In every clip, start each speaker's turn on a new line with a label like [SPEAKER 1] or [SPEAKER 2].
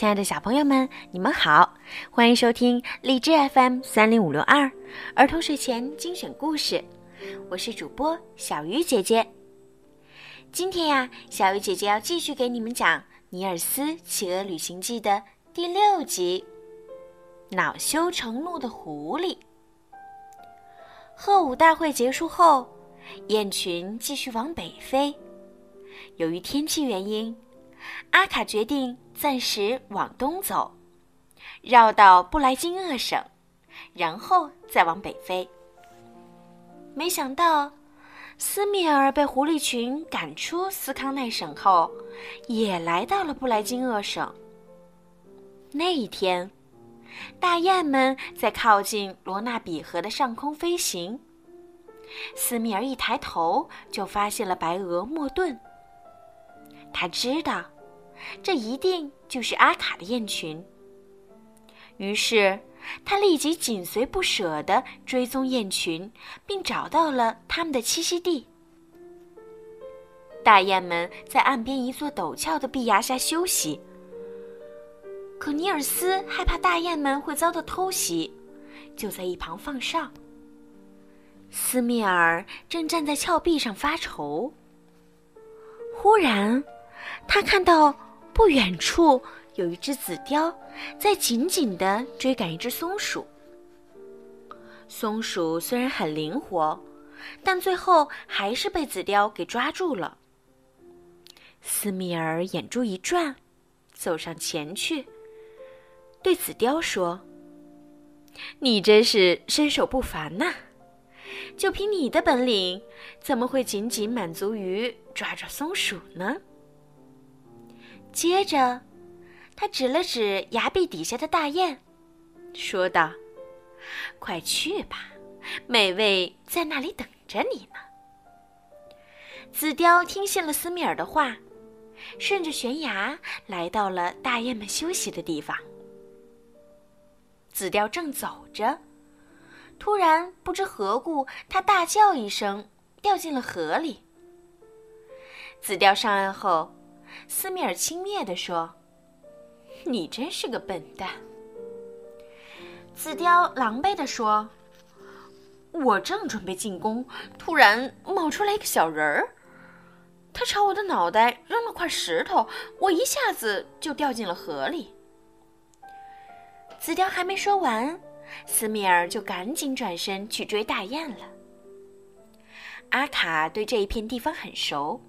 [SPEAKER 1] 亲爱的小朋友们，你们好，欢迎收听荔枝 FM 三零五六二儿童睡前精选故事，我是主播小鱼姐姐。今天呀，小鱼姐姐要继续给你们讲《尼尔斯企鹅旅行记》的第六集《恼羞成怒的狐狸》。贺舞大会结束后，雁群继续往北飞。由于天气原因，阿卡决定暂时往东走，绕到布莱金厄省，然后再往北飞。没想到，斯密尔被狐狸群赶出斯康奈省后，也来到了布莱金厄省。那一天，大雁们在靠近罗纳比河的上空飞行。斯密尔一抬头，就发现了白鹅莫顿。他知道，这一定就是阿卡的雁群。于是，他立即紧随不舍地追踪雁群，并找到了它们的栖息地。大雁们在岸边一座陡峭的壁崖下休息。可尼尔斯害怕大雁们会遭到偷袭，就在一旁放哨。斯密尔正站在峭壁上发愁。忽然，他看到不远处有一只紫貂在紧紧地追赶一只松鼠。松鼠虽然很灵活，但最后还是被紫貂给抓住了。斯密尔眼珠一转，走上前去，对紫貂说：“你真是身手不凡呐！就凭你的本领，怎么会仅仅满足于抓抓松鼠呢？”接着，他指了指崖壁底下的大雁，说道：“快去吧，美味在那里等着你呢。”紫貂听信了斯密尔的话，顺着悬崖来到了大雁们休息的地方。紫貂正走着，突然不知何故，它大叫一声，掉进了河里。紫貂上岸后。斯米尔轻蔑地说：“你真是个笨蛋。”紫貂狼狈地说：“我正准备进攻，突然冒出来一个小人儿，他朝我的脑袋扔了块石头，我一下子就掉进了河里。”紫貂还没说完，斯米尔就赶紧转身去追大雁了。阿卡对这一片地方很熟。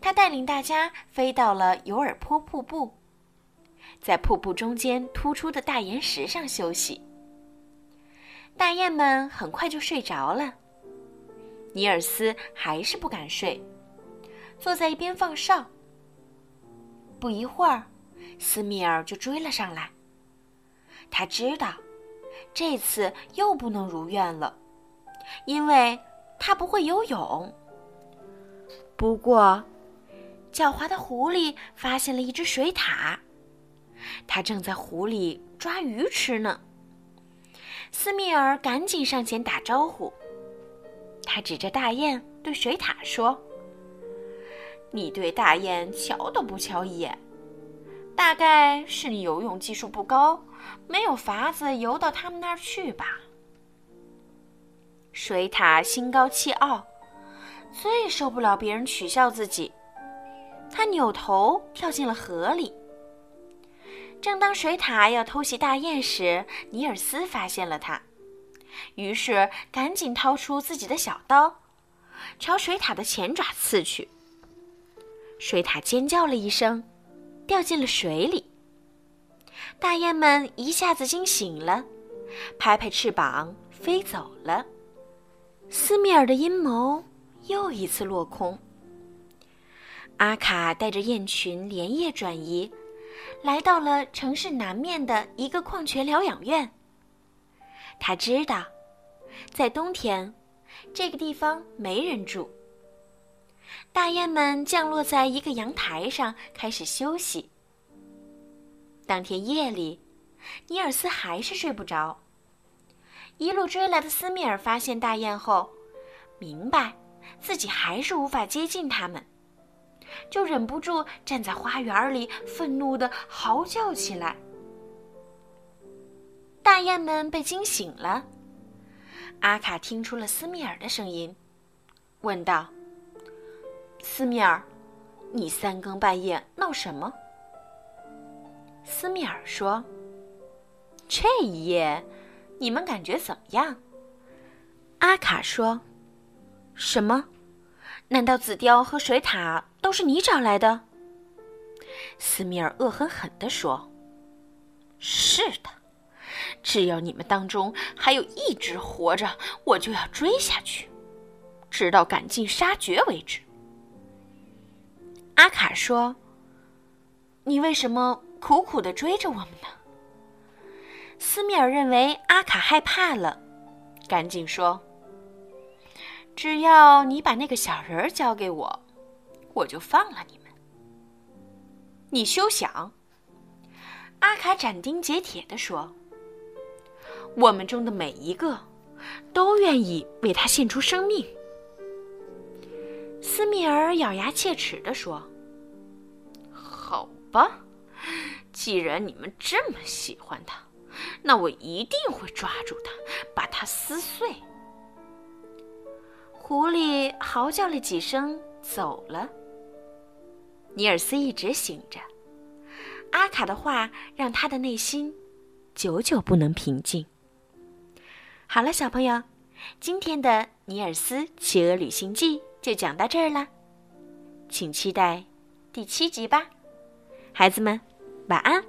[SPEAKER 1] 他带领大家飞到了尤尔坡瀑布，在瀑布中间突出的大岩石上休息。大雁们很快就睡着了，尼尔斯还是不敢睡，坐在一边放哨。不一会儿，斯密尔就追了上来。他知道，这次又不能如愿了，因为他不会游泳。不过，狡猾的狐狸发现了一只水獭，它正在湖里抓鱼吃呢。斯密尔赶紧上前打招呼，他指着大雁对水獭说：“你对大雁瞧都不瞧一眼，大概是你游泳技术不高，没有法子游到他们那儿去吧？”水獭心高气傲，最受不了别人取笑自己。他扭头跳进了河里。正当水獭要偷袭大雁时，尼尔斯发现了他，于是赶紧掏出自己的小刀，朝水獭的前爪刺去。水獭尖叫了一声，掉进了水里。大雁们一下子惊醒了，拍拍翅膀飞走了。斯米尔的阴谋又一次落空。阿卡带着雁群连夜转移，来到了城市南面的一个矿泉疗养院。他知道，在冬天，这个地方没人住。大雁们降落在一个阳台上，开始休息。当天夜里，尼尔斯还是睡不着。一路追来的斯密尔发现大雁后，明白自己还是无法接近它们。就忍不住站在花园里，愤怒的嚎叫起来。大雁们被惊醒了。阿卡听出了斯密尔的声音，问道：“斯密尔，你三更半夜闹什么？”斯密尔说：“这一夜，你们感觉怎么样？”阿卡说：“什么？难道紫貂和水獭都是你找来的？”斯密尔恶狠狠地说：“是的。”只要你们当中还有一只活着，我就要追下去，直到赶尽杀绝为止。阿卡说：“你为什么苦苦的追着我们呢？”斯密尔认为阿卡害怕了，赶紧说：“只要你把那个小人儿交给我，我就放了你们。”你休想！阿卡斩钉截铁地说。我们中的每一个，都愿意为他献出生命。斯密尔咬牙切齿地说：“好吧，既然你们这么喜欢他，那我一定会抓住他，把他撕碎。”狐狸嚎叫了几声，走了。尼尔斯一直醒着，阿卡的话让他的内心久久不能平静。好了，小朋友，今天的《尼尔斯企鹅旅行记》就讲到这儿了，请期待第七集吧。孩子们，晚安。